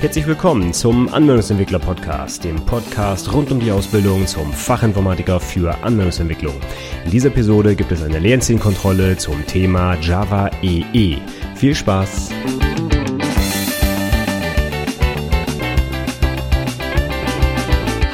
Herzlich willkommen zum Anwendungsentwickler Podcast, dem Podcast rund um die Ausbildung zum Fachinformatiker für Anwendungsentwicklung. In dieser Episode gibt es eine Lernzielkontrolle zum Thema Java EE. Viel Spaß!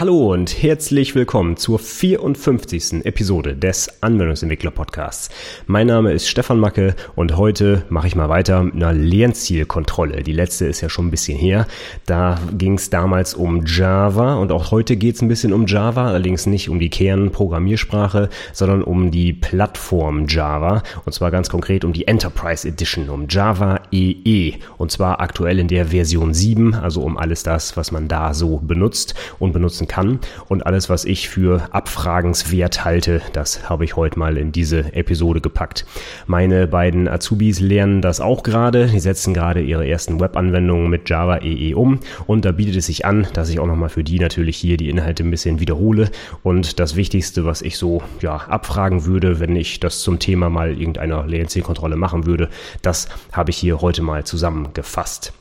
Hallo und herzlich willkommen zur 54. Episode des Anwendungsentwickler Podcasts. Mein Name ist Stefan Macke und heute mache ich mal weiter mit einer Lernzielkontrolle. Die letzte ist ja schon ein bisschen her. Da ging es damals um Java und auch heute geht es ein bisschen um Java, allerdings nicht um die Kernprogrammiersprache, sondern um die Plattform Java und zwar ganz konkret um die Enterprise Edition, um Java EE und zwar aktuell in der Version 7, also um alles das, was man da so benutzt und benutzen nutzen kann. Und alles, was ich für abfragenswert halte, das habe ich heute mal in diese Episode gepackt. Meine beiden Azubis lernen das auch gerade. Die setzen gerade ihre ersten Webanwendungen mit Java EE um. Und da bietet es sich an, dass ich auch nochmal für die natürlich hier die Inhalte ein bisschen wiederhole. Und das Wichtigste, was ich so ja, abfragen würde, wenn ich das zum Thema mal irgendeiner Lernzielkontrolle machen würde, das habe ich hier heute mal zusammengefasst.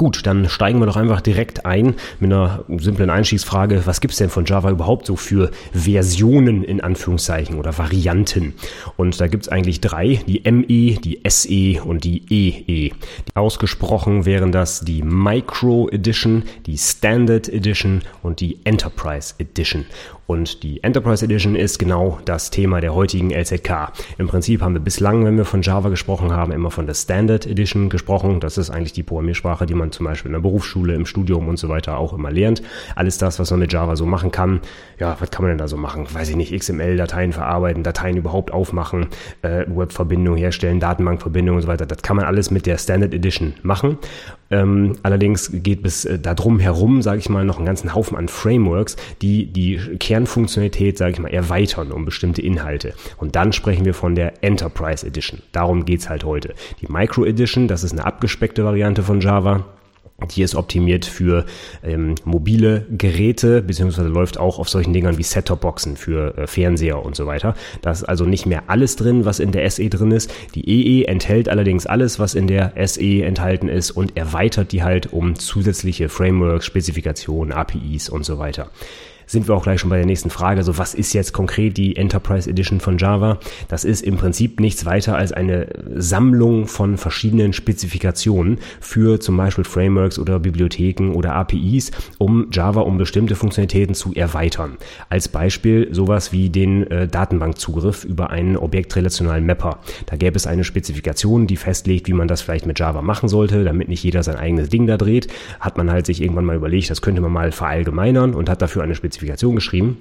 Gut, dann steigen wir doch einfach direkt ein mit einer simplen Einstiegsfrage. Was gibt es denn von Java überhaupt so für Versionen in Anführungszeichen oder Varianten? Und da gibt es eigentlich drei, die ME, die SE und die EE. Ausgesprochen wären das die Micro Edition, die Standard Edition und die Enterprise Edition. Und die Enterprise Edition ist genau das Thema der heutigen LZK. Im Prinzip haben wir bislang, wenn wir von Java gesprochen haben, immer von der Standard Edition gesprochen. Das ist eigentlich die Programmiersprache, die man zum Beispiel in der Berufsschule, im Studium und so weiter auch immer lernt. Alles das, was man mit Java so machen kann. Ja, was kann man denn da so machen? Weiß ich nicht, XML-Dateien verarbeiten, Dateien überhaupt aufmachen, äh, Webverbindungen herstellen, Datenbankverbindungen und so weiter. Das kann man alles mit der Standard Edition machen. Ähm, allerdings geht bis äh, darum herum, sage ich mal, noch einen ganzen Haufen an Frameworks, die die Kernfunktionalität, sage ich mal, erweitern um bestimmte Inhalte. Und dann sprechen wir von der Enterprise Edition. Darum geht's halt heute. Die Micro Edition, das ist eine abgespeckte Variante von Java. Die ist optimiert für ähm, mobile Geräte, beziehungsweise läuft auch auf solchen Dingern wie Set-Top-Boxen für äh, Fernseher und so weiter. Da ist also nicht mehr alles drin, was in der SE drin ist. Die EE enthält allerdings alles, was in der SE enthalten ist und erweitert die halt um zusätzliche Frameworks, Spezifikationen, APIs und so weiter sind wir auch gleich schon bei der nächsten Frage. So, was ist jetzt konkret die Enterprise Edition von Java? Das ist im Prinzip nichts weiter als eine Sammlung von verschiedenen Spezifikationen für zum Beispiel Frameworks oder Bibliotheken oder APIs, um Java um bestimmte Funktionalitäten zu erweitern. Als Beispiel sowas wie den äh, Datenbankzugriff über einen objektrelationalen Mapper. Da gäbe es eine Spezifikation, die festlegt, wie man das vielleicht mit Java machen sollte, damit nicht jeder sein eigenes Ding da dreht. Hat man halt sich irgendwann mal überlegt, das könnte man mal verallgemeinern und hat dafür eine Spezifikation Spezifikation geschrieben.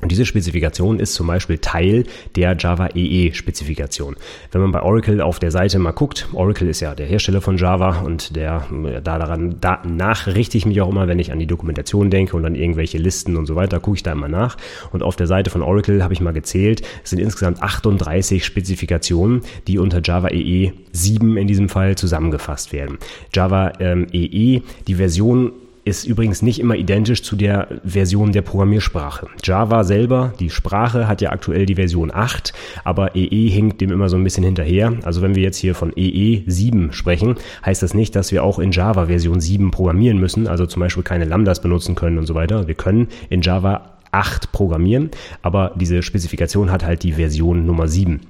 Und diese Spezifikation ist zum Beispiel Teil der Java EE Spezifikation. Wenn man bei Oracle auf der Seite mal guckt, Oracle ist ja der Hersteller von Java und der, da daran, da nachrichte ich mich auch immer, wenn ich an die Dokumentation denke und an irgendwelche Listen und so weiter, gucke ich da immer nach. Und auf der Seite von Oracle habe ich mal gezählt, es sind insgesamt 38 Spezifikationen, die unter Java EE 7 in diesem Fall zusammengefasst werden. Java ähm, EE, die Version ist übrigens nicht immer identisch zu der Version der Programmiersprache. Java selber, die Sprache, hat ja aktuell die Version 8, aber EE hinkt dem immer so ein bisschen hinterher. Also wenn wir jetzt hier von EE 7 sprechen, heißt das nicht, dass wir auch in Java Version 7 programmieren müssen, also zum Beispiel keine Lambdas benutzen können und so weiter. Wir können in Java 8 programmieren, aber diese Spezifikation hat halt die Version Nummer 7.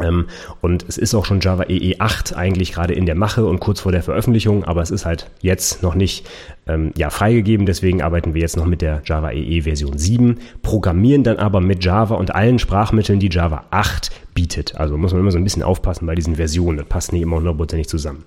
Ähm, und es ist auch schon Java EE 8 eigentlich gerade in der Mache und kurz vor der Veröffentlichung, aber es ist halt jetzt noch nicht ähm, ja, freigegeben. Deswegen arbeiten wir jetzt noch mit der Java EE Version 7, programmieren dann aber mit Java und allen Sprachmitteln, die Java 8 bietet. Also muss man immer so ein bisschen aufpassen bei diesen Versionen. Das passt nicht immer hundertprozentig zusammen.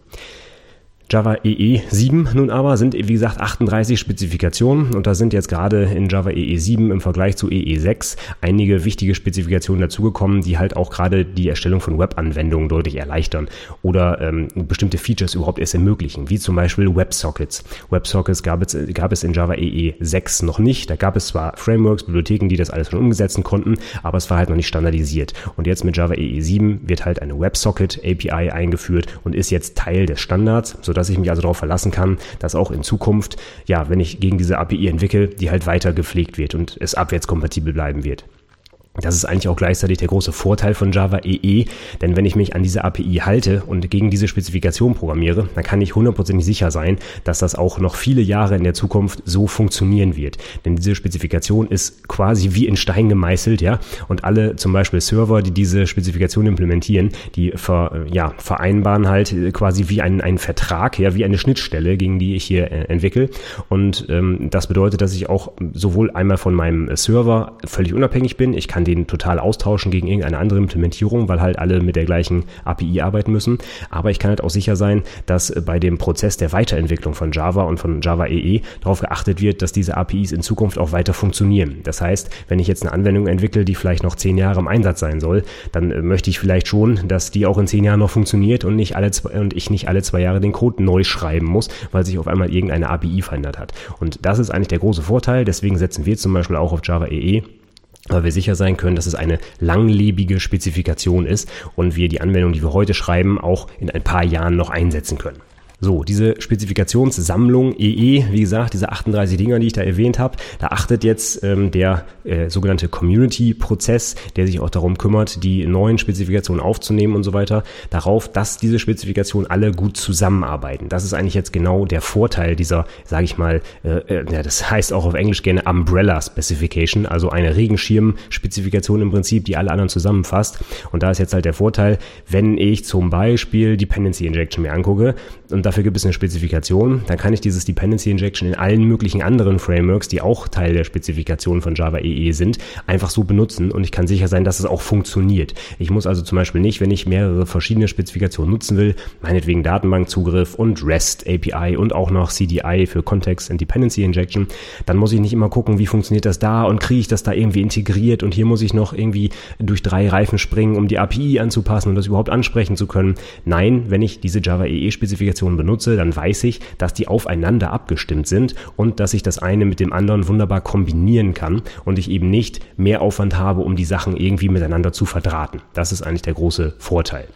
Java EE 7 nun aber sind, wie gesagt, 38 Spezifikationen und da sind jetzt gerade in Java EE 7 im Vergleich zu EE 6 einige wichtige Spezifikationen dazugekommen, die halt auch gerade die Erstellung von Webanwendungen deutlich erleichtern oder ähm, bestimmte Features überhaupt erst ermöglichen, wie zum Beispiel WebSockets. WebSockets gab es, gab es in Java EE 6 noch nicht. Da gab es zwar Frameworks, Bibliotheken, die das alles schon umsetzen konnten, aber es war halt noch nicht standardisiert. Und jetzt mit Java EE 7 wird halt eine WebSocket API eingeführt und ist jetzt Teil des Standards, sodass dass ich mich also darauf verlassen kann, dass auch in Zukunft, ja, wenn ich gegen diese API entwickle, die halt weiter gepflegt wird und es abwärtskompatibel bleiben wird. Das ist eigentlich auch gleichzeitig der große Vorteil von Java EE, denn wenn ich mich an diese API halte und gegen diese Spezifikation programmiere, dann kann ich hundertprozentig sicher sein, dass das auch noch viele Jahre in der Zukunft so funktionieren wird. Denn diese Spezifikation ist quasi wie in Stein gemeißelt, ja, und alle zum Beispiel Server, die diese Spezifikation implementieren, die ver, ja, vereinbaren halt quasi wie einen, einen Vertrag, ja, wie eine Schnittstelle, gegen die ich hier äh, entwickle. Und ähm, das bedeutet, dass ich auch sowohl einmal von meinem Server völlig unabhängig bin, ich kann den total austauschen gegen irgendeine andere Implementierung, weil halt alle mit der gleichen API arbeiten müssen. Aber ich kann halt auch sicher sein, dass bei dem Prozess der Weiterentwicklung von Java und von Java EE darauf geachtet wird, dass diese APIs in Zukunft auch weiter funktionieren. Das heißt, wenn ich jetzt eine Anwendung entwickle, die vielleicht noch zehn Jahre im Einsatz sein soll, dann äh, möchte ich vielleicht schon, dass die auch in zehn Jahren noch funktioniert und nicht alle zwei, und ich nicht alle zwei Jahre den Code neu schreiben muss, weil sich auf einmal irgendeine API verändert hat. Und das ist eigentlich der große Vorteil. Deswegen setzen wir zum Beispiel auch auf Java EE weil wir sicher sein können, dass es eine langlebige Spezifikation ist und wir die Anwendung, die wir heute schreiben, auch in ein paar Jahren noch einsetzen können. So, diese Spezifikationssammlung EE, e, wie gesagt, diese 38 Dinger, die ich da erwähnt habe, da achtet jetzt ähm, der äh, sogenannte Community-Prozess, der sich auch darum kümmert, die neuen Spezifikationen aufzunehmen und so weiter, darauf, dass diese Spezifikationen alle gut zusammenarbeiten. Das ist eigentlich jetzt genau der Vorteil dieser, sage ich mal, äh, äh, ja, das heißt auch auf Englisch gerne Umbrella Specification, also eine Regenschirm-Spezifikation im Prinzip, die alle anderen zusammenfasst. Und da ist jetzt halt der Vorteil, wenn ich zum Beispiel Dependency Injection mir angucke und dafür gibt es eine Spezifikation. Dann kann ich dieses Dependency Injection in allen möglichen anderen Frameworks, die auch Teil der Spezifikation von Java EE sind, einfach so benutzen und ich kann sicher sein, dass es auch funktioniert. Ich muss also zum Beispiel nicht, wenn ich mehrere verschiedene Spezifikationen nutzen will, meinetwegen Datenbankzugriff und REST API und auch noch CDI für Context and Dependency Injection, dann muss ich nicht immer gucken, wie funktioniert das da und kriege ich das da irgendwie integriert und hier muss ich noch irgendwie durch drei Reifen springen, um die API anzupassen und das überhaupt ansprechen zu können. Nein, wenn ich diese Java EE Spezifikation benutze, dann weiß ich, dass die aufeinander abgestimmt sind und dass ich das eine mit dem anderen wunderbar kombinieren kann und ich eben nicht mehr Aufwand habe, um die Sachen irgendwie miteinander zu verdrahten. Das ist eigentlich der große Vorteil.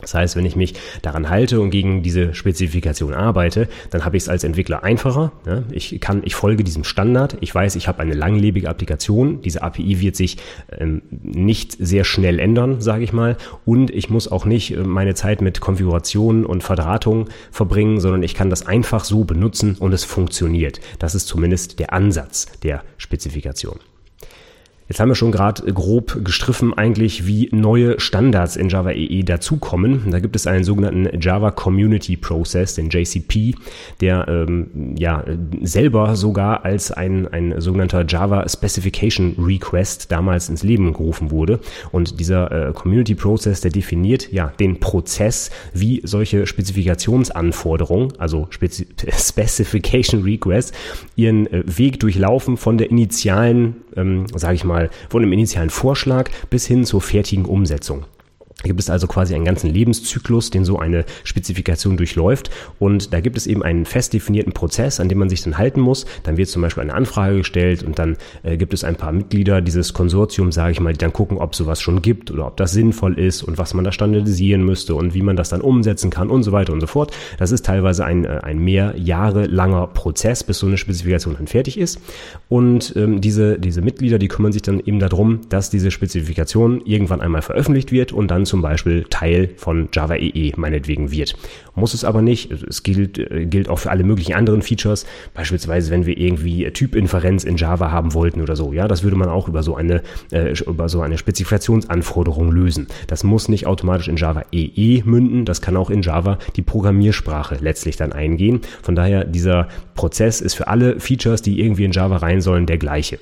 Das heißt, wenn ich mich daran halte und gegen diese Spezifikation arbeite, dann habe ich es als Entwickler einfacher. Ich kann, ich folge diesem Standard. Ich weiß, ich habe eine langlebige Applikation. Diese API wird sich ähm, nicht sehr schnell ändern, sage ich mal. Und ich muss auch nicht äh, meine Zeit mit Konfiguration und Verdrahtung verbringen, sondern ich kann das einfach so benutzen und es funktioniert. Das ist zumindest der Ansatz der Spezifikation. Jetzt haben wir schon gerade grob gestriffen eigentlich, wie neue Standards in Java EE e dazukommen. Da gibt es einen sogenannten Java Community Process, den JCP, der ähm, ja selber sogar als ein, ein sogenannter Java Specification Request damals ins Leben gerufen wurde. Und dieser äh, Community Process, der definiert ja den Prozess, wie solche Spezifikationsanforderungen, also Spezi Specification Requests, ihren äh, Weg durchlaufen von der initialen, ähm, sage ich mal, mal von einem initialen Vorschlag bis hin zur fertigen Umsetzung gibt es also quasi einen ganzen Lebenszyklus, den so eine Spezifikation durchläuft. Und da gibt es eben einen fest definierten Prozess, an dem man sich dann halten muss. Dann wird zum Beispiel eine Anfrage gestellt und dann äh, gibt es ein paar Mitglieder dieses Konsortiums, sage ich mal, die dann gucken, ob sowas schon gibt oder ob das sinnvoll ist und was man da standardisieren müsste und wie man das dann umsetzen kann und so weiter und so fort. Das ist teilweise ein, äh, ein mehr Jahre langer Prozess, bis so eine Spezifikation dann fertig ist. Und ähm, diese, diese Mitglieder, die kümmern sich dann eben darum, dass diese Spezifikation irgendwann einmal veröffentlicht wird und dann zum Beispiel Teil von Java EE e meinetwegen wird. Muss es aber nicht. Es gilt, äh, gilt auch für alle möglichen anderen Features. Beispielsweise, wenn wir irgendwie Typinferenz in Java haben wollten oder so. Ja, das würde man auch über so eine, äh, über so eine Spezifikationsanforderung lösen. Das muss nicht automatisch in Java EE e münden. Das kann auch in Java die Programmiersprache letztlich dann eingehen. Von daher, dieser Prozess ist für alle Features, die irgendwie in Java rein sollen, der gleiche.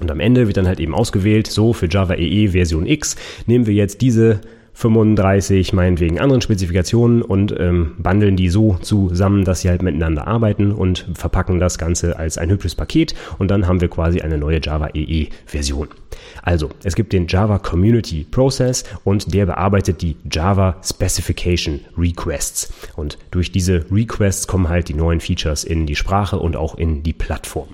Und am Ende wird dann halt eben ausgewählt, so für Java EE e Version X nehmen wir jetzt diese 35 meinetwegen anderen Spezifikationen und ähm, bundeln die so zusammen, dass sie halt miteinander arbeiten und verpacken das Ganze als ein hübsches Paket und dann haben wir quasi eine neue Java EE e Version. Also, es gibt den Java Community Process und der bearbeitet die Java Specification Requests und durch diese Requests kommen halt die neuen Features in die Sprache und auch in die Plattform.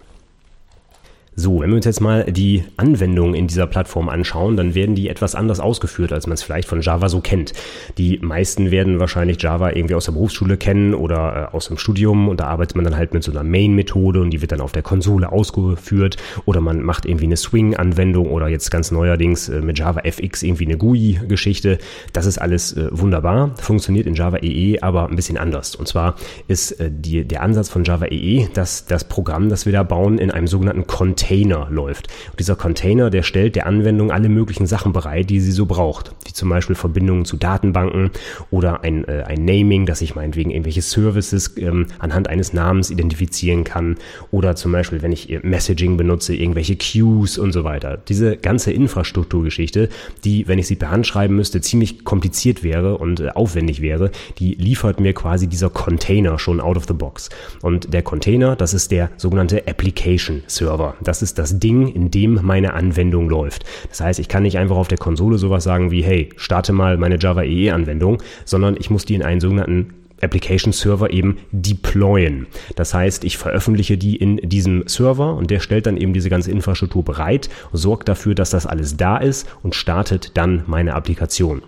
So, wenn wir uns jetzt mal die Anwendungen in dieser Plattform anschauen, dann werden die etwas anders ausgeführt, als man es vielleicht von Java so kennt. Die meisten werden wahrscheinlich Java irgendwie aus der Berufsschule kennen oder äh, aus dem Studium und da arbeitet man dann halt mit so einer Main-Methode und die wird dann auf der Konsole ausgeführt oder man macht irgendwie eine Swing-Anwendung oder jetzt ganz neuerdings äh, mit Java FX irgendwie eine GUI-Geschichte. Das ist alles äh, wunderbar, funktioniert in Java EE aber ein bisschen anders. Und zwar ist äh, die, der Ansatz von Java EE, dass das Programm, das wir da bauen, in einem sogenannten Content Container läuft. Und dieser Container, der stellt der Anwendung alle möglichen Sachen bereit, die sie so braucht, wie zum Beispiel Verbindungen zu Datenbanken oder ein, äh, ein Naming, dass ich meinetwegen irgendwelche Services ähm, anhand eines Namens identifizieren kann oder zum Beispiel, wenn ich äh, Messaging benutze, irgendwelche Queues und so weiter. Diese ganze Infrastrukturgeschichte, die, wenn ich sie per Hand schreiben müsste, ziemlich kompliziert wäre und äh, aufwendig wäre, die liefert mir quasi dieser Container schon out of the box. Und der Container, das ist der sogenannte Application Server. Das das ist das Ding, in dem meine Anwendung läuft. Das heißt, ich kann nicht einfach auf der Konsole sowas sagen wie, hey, starte mal meine Java EE Anwendung, sondern ich muss die in einen sogenannten Application Server eben deployen. Das heißt, ich veröffentliche die in diesem Server und der stellt dann eben diese ganze Infrastruktur bereit, sorgt dafür, dass das alles da ist und startet dann meine Applikation.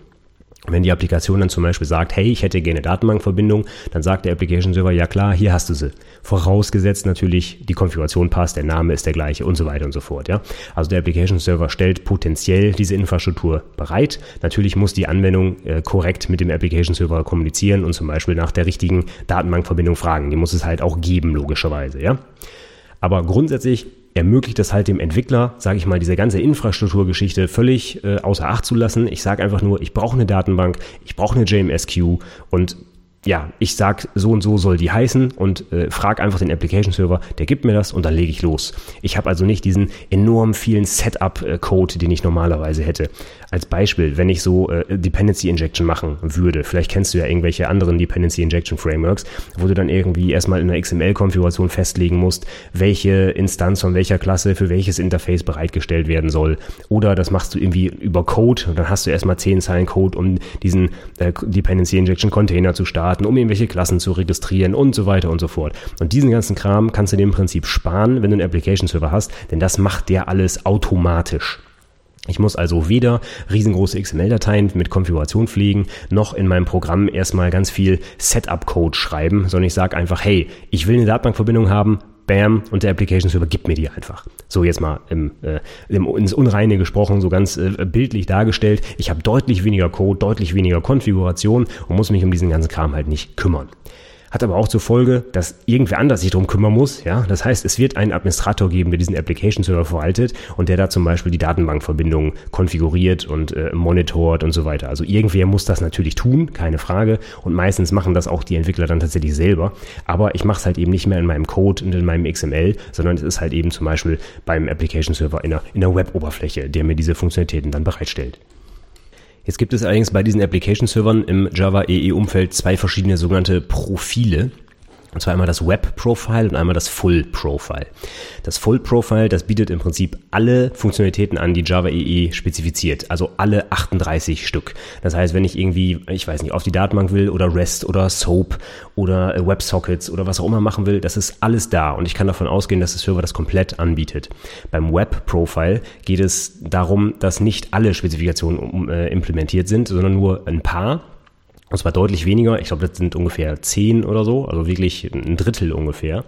Wenn die Applikation dann zum Beispiel sagt, hey, ich hätte gerne Datenbankverbindung, dann sagt der Application Server, ja klar, hier hast du sie. Vorausgesetzt natürlich, die Konfiguration passt, der Name ist der gleiche und so weiter und so fort. Ja? Also der Application Server stellt potenziell diese Infrastruktur bereit. Natürlich muss die Anwendung äh, korrekt mit dem Application Server kommunizieren und zum Beispiel nach der richtigen Datenbankverbindung fragen. Die muss es halt auch geben, logischerweise. Ja? Aber grundsätzlich ermöglicht es halt dem Entwickler, sage ich mal, diese ganze Infrastrukturgeschichte völlig äh, außer Acht zu lassen. Ich sage einfach nur, ich brauche eine Datenbank, ich brauche eine JMSQ und ja, ich sag so und so soll die heißen und äh, frag einfach den Application Server, der gibt mir das und dann lege ich los. Ich habe also nicht diesen enorm vielen Setup-Code, den ich normalerweise hätte. Als Beispiel, wenn ich so äh, Dependency Injection machen würde, vielleicht kennst du ja irgendwelche anderen Dependency Injection Frameworks, wo du dann irgendwie erstmal in einer XML-Konfiguration festlegen musst, welche Instanz von welcher Klasse für welches Interface bereitgestellt werden soll. Oder das machst du irgendwie über Code und dann hast du erstmal 10 Zeilen Code, um diesen äh, Dependency Injection Container zu starten Daten, um irgendwelche Klassen zu registrieren und so weiter und so fort. Und diesen ganzen Kram kannst du dir im Prinzip sparen, wenn du einen Application Server hast, denn das macht der alles automatisch. Ich muss also weder riesengroße XML-Dateien mit Konfiguration pflegen, noch in meinem Programm erstmal ganz viel Setup-Code schreiben, sondern ich sage einfach, hey, ich will eine Datenbankverbindung haben, bam, und der Application Server gibt mir die einfach. So jetzt mal im, äh, im, ins Unreine gesprochen, so ganz äh, bildlich dargestellt. Ich habe deutlich weniger Code, deutlich weniger Konfiguration und muss mich um diesen ganzen Kram halt nicht kümmern hat aber auch zur Folge, dass irgendwer anders sich darum kümmern muss. Ja, das heißt, es wird einen Administrator geben, der diesen Application Server verwaltet und der da zum Beispiel die Datenbankverbindungen konfiguriert und äh, monitort und so weiter. Also irgendwer muss das natürlich tun, keine Frage. Und meistens machen das auch die Entwickler dann tatsächlich selber. Aber ich mache es halt eben nicht mehr in meinem Code und in meinem XML, sondern es ist halt eben zum Beispiel beim Application Server in der, in der Web-Oberfläche, der mir diese Funktionalitäten dann bereitstellt. Jetzt gibt es allerdings bei diesen Application-Servern im Java EE-Umfeld zwei verschiedene sogenannte Profile. Und zwar einmal das Web Profile und einmal das Full Profile. Das Full Profile, das bietet im Prinzip alle Funktionalitäten an, die Java EE spezifiziert. Also alle 38 Stück. Das heißt, wenn ich irgendwie, ich weiß nicht, auf die Datenbank will oder REST oder SOAP oder WebSockets oder was auch immer machen will, das ist alles da. Und ich kann davon ausgehen, dass der Server das komplett anbietet. Beim Web Profile geht es darum, dass nicht alle Spezifikationen äh, implementiert sind, sondern nur ein paar und zwar deutlich weniger. Ich glaube, das sind ungefähr zehn oder so, also wirklich ein Drittel ungefähr.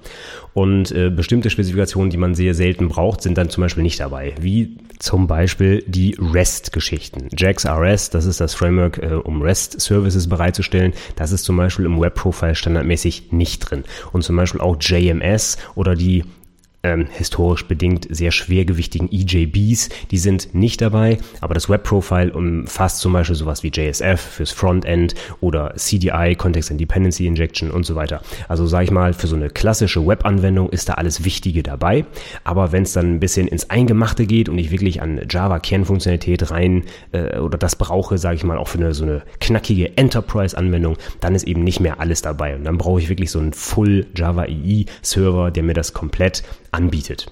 Und äh, bestimmte Spezifikationen, die man sehr selten braucht, sind dann zum Beispiel nicht dabei. Wie zum Beispiel die REST-Geschichten. JAX RS, das ist das Framework, äh, um REST-Services bereitzustellen. Das ist zum Beispiel im Web-Profile standardmäßig nicht drin. Und zum Beispiel auch JMS oder die ähm, historisch bedingt sehr schwergewichtigen EJBs, die sind nicht dabei, aber das Web-Profile umfasst zum Beispiel sowas wie JSF fürs Frontend oder CDI, Context and Dependency Injection und so weiter. Also sage ich mal, für so eine klassische Web-Anwendung ist da alles Wichtige dabei, aber wenn es dann ein bisschen ins Eingemachte geht und ich wirklich an Java-Kernfunktionalität rein äh, oder das brauche, sage ich mal, auch für eine so eine knackige Enterprise-Anwendung, dann ist eben nicht mehr alles dabei. Und dann brauche ich wirklich so einen Full Java EE Server, der mir das komplett anbietet.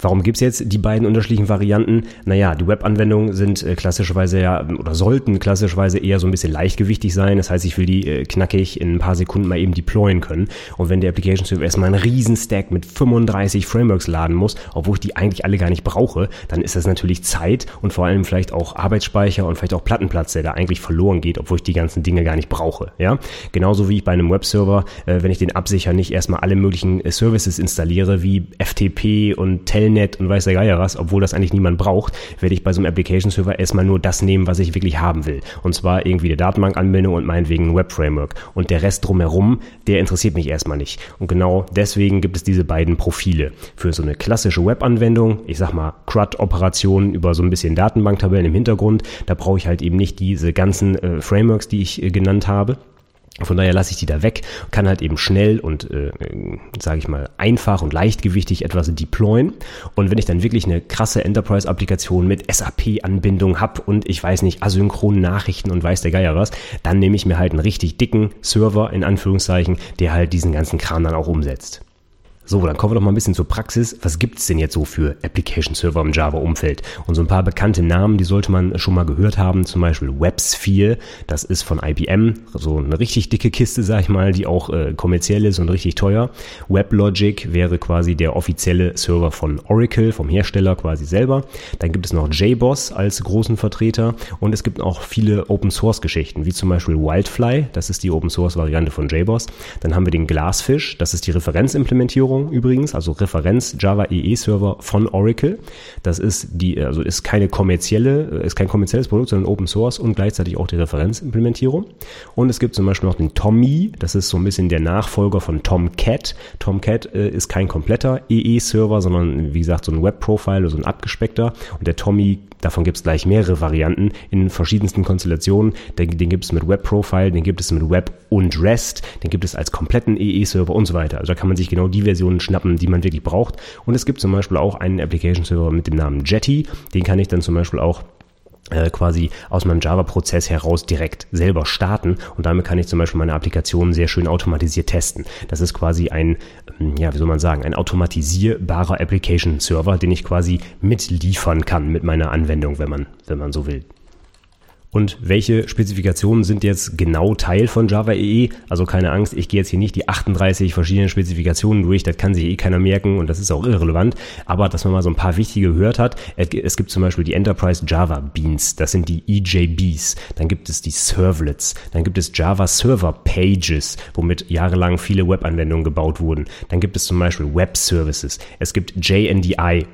Warum gibt's jetzt die beiden unterschiedlichen Varianten? Naja, die Webanwendungen sind äh, klassischerweise ja oder sollten klassischerweise eher so ein bisschen leichtgewichtig sein. Das heißt, ich will die äh, knackig in ein paar Sekunden mal eben deployen können. Und wenn der Application Server erstmal einen riesen Stack mit 35 Frameworks laden muss, obwohl ich die eigentlich alle gar nicht brauche, dann ist das natürlich Zeit und vor allem vielleicht auch Arbeitsspeicher und vielleicht auch Plattenplatz, der da eigentlich verloren geht, obwohl ich die ganzen Dinge gar nicht brauche. Ja, genauso wie ich bei einem Webserver, äh, wenn ich den absichere, nicht erstmal alle möglichen Services installiere wie FTP und Telnet und weiß der Geier was, obwohl das eigentlich niemand braucht, werde ich bei so einem Application Server erstmal nur das nehmen, was ich wirklich haben will. Und zwar irgendwie eine Datenbankanbindung und meinetwegen ein Web Framework. Und der Rest drumherum, der interessiert mich erstmal nicht. Und genau deswegen gibt es diese beiden Profile. Für so eine klassische Webanwendung, ich sag mal CRUD-Operationen über so ein bisschen Datenbanktabellen im Hintergrund, da brauche ich halt eben nicht diese ganzen äh, Frameworks, die ich äh, genannt habe. Von daher lasse ich die da weg, kann halt eben schnell und, äh, sage ich mal, einfach und leichtgewichtig etwas deployen. Und wenn ich dann wirklich eine krasse Enterprise-Applikation mit SAP-Anbindung habe und ich weiß nicht, asynchronen Nachrichten und weiß der Geier was, dann nehme ich mir halt einen richtig dicken Server, in Anführungszeichen, der halt diesen ganzen Kram dann auch umsetzt. So, dann kommen wir doch mal ein bisschen zur Praxis. Was gibt's denn jetzt so für Application Server im Java-Umfeld? Und so ein paar bekannte Namen, die sollte man schon mal gehört haben. Zum Beispiel WebSphere, das ist von IBM, so eine richtig dicke Kiste, sag ich mal, die auch äh, kommerziell ist und richtig teuer. WebLogic wäre quasi der offizielle Server von Oracle, vom Hersteller quasi selber. Dann gibt es noch JBoss als großen Vertreter und es gibt auch viele Open-Source-Geschichten, wie zum Beispiel Wildfly, das ist die Open-Source-Variante von JBoss. Dann haben wir den Glassfish, das ist die Referenzimplementierung Erweiterung übrigens, also Referenz Java EE Server von Oracle. Das ist die, also ist keine kommerzielle, ist kein kommerzielles Produkt, sondern Open Source und gleichzeitig auch die Referenzimplementierung. Und es gibt zum Beispiel noch den Tommy, das ist so ein bisschen der Nachfolger von Tomcat. Tomcat äh, ist kein kompletter EE-Server, sondern wie gesagt so ein Web-Profile oder so ein abgespeckter. Und der Tommy Davon gibt es gleich mehrere Varianten in verschiedensten Konstellationen. Den, den gibt es mit Web Profile, den gibt es mit Web und REST, den gibt es als kompletten EE-Server und so weiter. Also da kann man sich genau die Versionen schnappen, die man wirklich braucht. Und es gibt zum Beispiel auch einen Application-Server mit dem Namen Jetty. Den kann ich dann zum Beispiel auch äh, quasi aus meinem Java-Prozess heraus direkt selber starten und damit kann ich zum Beispiel meine Applikation sehr schön automatisiert testen. Das ist quasi ein, ähm, ja, wie soll man sagen, ein automatisierbarer Application-Server, den ich quasi mitliefern kann mit meiner Anwendung, wenn man, wenn man so will. Und welche Spezifikationen sind jetzt genau Teil von Java EE? Also keine Angst, ich gehe jetzt hier nicht die 38 verschiedenen Spezifikationen durch, das kann sich eh keiner merken und das ist auch irrelevant. Aber dass man mal so ein paar wichtige gehört hat, es gibt zum Beispiel die Enterprise Java Beans, das sind die EJBs, dann gibt es die Servlets, dann gibt es Java Server Pages, womit jahrelang viele Webanwendungen gebaut wurden. Dann gibt es zum Beispiel Web Services, es gibt JNDI,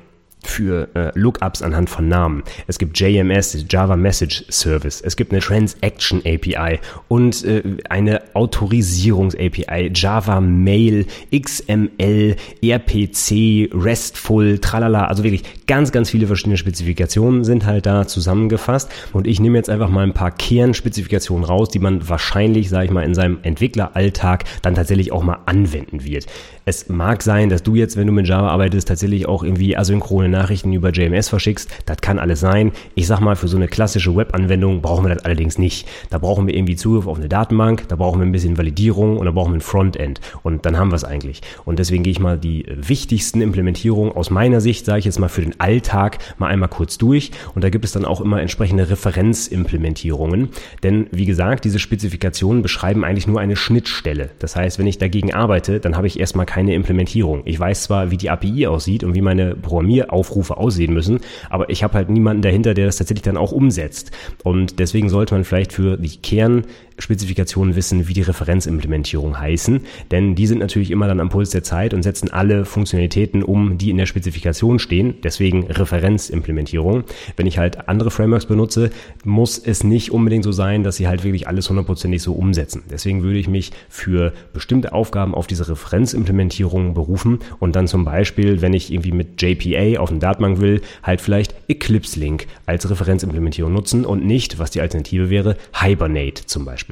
für äh, Lookups anhand von Namen. Es gibt JMS, Java Message Service. Es gibt eine Transaction API und äh, eine Autorisierungs API, Java Mail, XML, RPC, RESTful, tralala. Also wirklich ganz, ganz viele verschiedene Spezifikationen sind halt da zusammengefasst. Und ich nehme jetzt einfach mal ein paar Kernspezifikationen raus, die man wahrscheinlich, sage ich mal, in seinem Entwickleralltag dann tatsächlich auch mal anwenden wird. Es mag sein, dass du jetzt, wenn du mit Java arbeitest, tatsächlich auch irgendwie asynchrone Nachrichten über JMS verschickst. Das kann alles sein. Ich sag mal, für so eine klassische Webanwendung brauchen wir das allerdings nicht. Da brauchen wir irgendwie Zugriff auf eine Datenbank, da brauchen wir ein bisschen Validierung und da brauchen wir ein Frontend. Und dann haben wir es eigentlich. Und deswegen gehe ich mal die wichtigsten Implementierungen aus meiner Sicht, sage ich jetzt mal für den Alltag, mal einmal kurz durch. Und da gibt es dann auch immer entsprechende Referenzimplementierungen. Denn wie gesagt, diese Spezifikationen beschreiben eigentlich nur eine Schnittstelle. Das heißt, wenn ich dagegen arbeite, dann habe ich erstmal keine Implementierung. Ich weiß zwar, wie die API aussieht und wie meine Programmieraufrufe aussehen müssen, aber ich habe halt niemanden dahinter, der das tatsächlich dann auch umsetzt. Und deswegen sollte man vielleicht für die Kern Spezifikationen wissen, wie die Referenzimplementierung heißen, denn die sind natürlich immer dann am Puls der Zeit und setzen alle Funktionalitäten um, die in der Spezifikation stehen, deswegen Referenzimplementierung. Wenn ich halt andere Frameworks benutze, muss es nicht unbedingt so sein, dass sie halt wirklich alles hundertprozentig so umsetzen. Deswegen würde ich mich für bestimmte Aufgaben auf diese Referenzimplementierung berufen und dann zum Beispiel, wenn ich irgendwie mit JPA auf eine Datenbank will, halt vielleicht Eclipse Link als Referenzimplementierung nutzen und nicht, was die Alternative wäre, Hibernate zum Beispiel.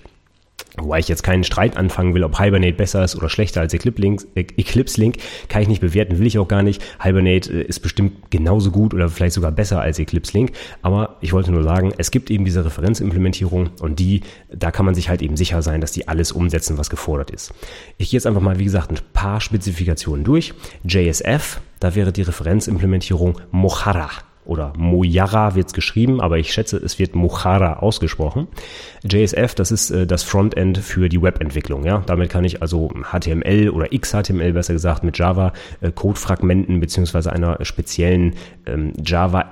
Wobei ich jetzt keinen Streit anfangen will, ob Hibernate besser ist oder schlechter als Eclipse Link, kann ich nicht bewerten, will ich auch gar nicht. Hibernate äh, ist bestimmt genauso gut oder vielleicht sogar besser als Eclipse Link. Aber ich wollte nur sagen, es gibt eben diese Referenzimplementierung und die, da kann man sich halt eben sicher sein, dass die alles umsetzen, was gefordert ist. Ich gehe jetzt einfach mal, wie gesagt, ein paar Spezifikationen durch. JSF, da wäre die Referenzimplementierung Mojara oder Mojara wird es geschrieben, aber ich schätze, es wird Mojara ausgesprochen. JSF, das ist äh, das Frontend für die Webentwicklung. Ja? Damit kann ich also HTML oder XHTML besser gesagt mit Java äh, Codefragmenten beziehungsweise einer speziellen ähm, Java